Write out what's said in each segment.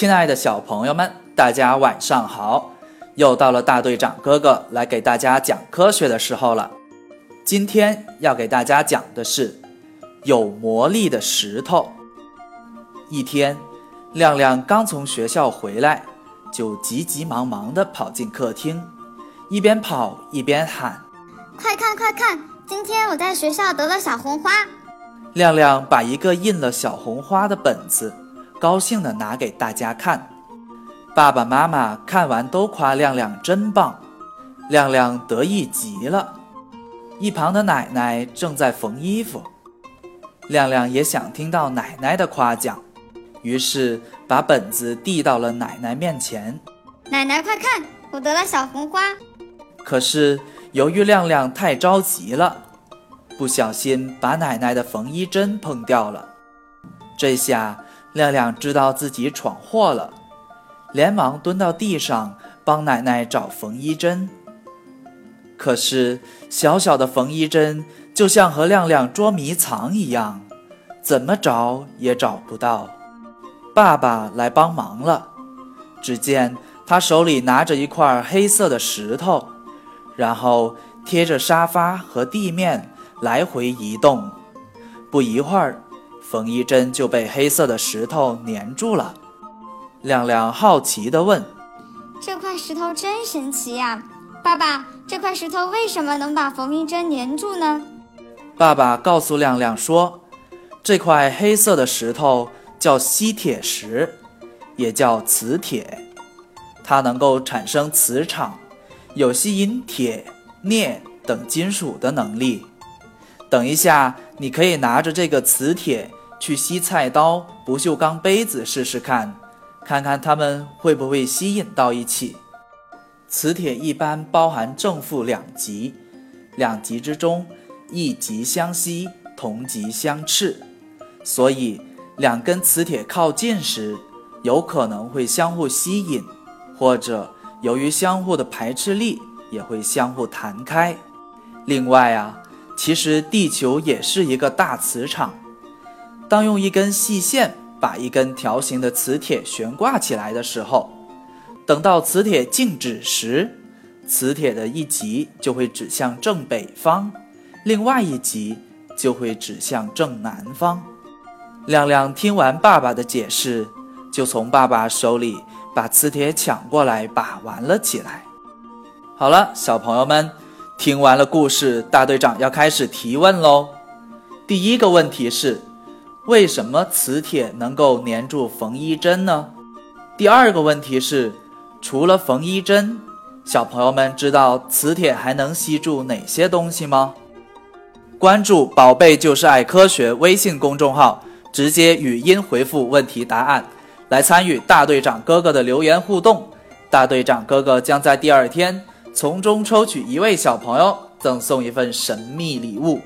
亲爱的小朋友们，大家晚上好！又到了大队长哥哥来给大家讲科学的时候了。今天要给大家讲的是有魔力的石头。一天，亮亮刚从学校回来，就急急忙忙地跑进客厅，一边跑一边喊：“快看快看！今天我在学校得了小红花！”亮亮把一个印了小红花的本子。高兴地拿给大家看，爸爸妈妈看完都夸亮亮真棒，亮亮得意极了。一旁的奶奶正在缝衣服，亮亮也想听到奶奶的夸奖，于是把本子递到了奶奶面前。奶奶快看，我得了小红花。可是由于亮亮太着急了，不小心把奶奶的缝衣针碰掉了，这下。亮亮知道自己闯祸了，连忙蹲到地上帮奶奶找缝衣针。可是小小的缝衣针就像和亮亮捉迷藏一样，怎么找也找不到。爸爸来帮忙了，只见他手里拿着一块黑色的石头，然后贴着沙发和地面来回移动。不一会儿。缝衣针就被黑色的石头粘住了。亮亮好奇地问：“这块石头真神奇呀，爸爸，这块石头为什么能把缝衣针粘住呢？”爸爸告诉亮亮说：“这块黑色的石头叫吸铁石，也叫磁铁，它能够产生磁场，有吸引铁、镍等金属的能力。等一下，你可以拿着这个磁铁。”去吸菜刀、不锈钢杯子试试看，看看它们会不会吸引到一起。磁铁一般包含正负两极，两极之中一极相吸，同极相斥，所以两根磁铁靠近时，有可能会相互吸引，或者由于相互的排斥力，也会相互弹开。另外啊，其实地球也是一个大磁场。当用一根细线把一根条形的磁铁悬挂起来的时候，等到磁铁静止时，磁铁的一极就会指向正北方，另外一极就会指向正南方。亮亮听完爸爸的解释，就从爸爸手里把磁铁抢过来把玩了起来。好了，小朋友们，听完了故事，大队长要开始提问喽。第一个问题是。为什么磁铁能够粘住缝衣针呢？第二个问题是，除了缝衣针，小朋友们知道磁铁还能吸住哪些东西吗？关注“宝贝就是爱科学”微信公众号，直接语音回复问题答案，来参与大队长哥哥的留言互动。大队长哥哥将在第二天从中抽取一位小朋友，赠送一份神秘礼物。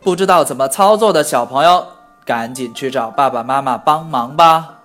不知道怎么操作的小朋友。赶紧去找爸爸妈妈帮忙吧。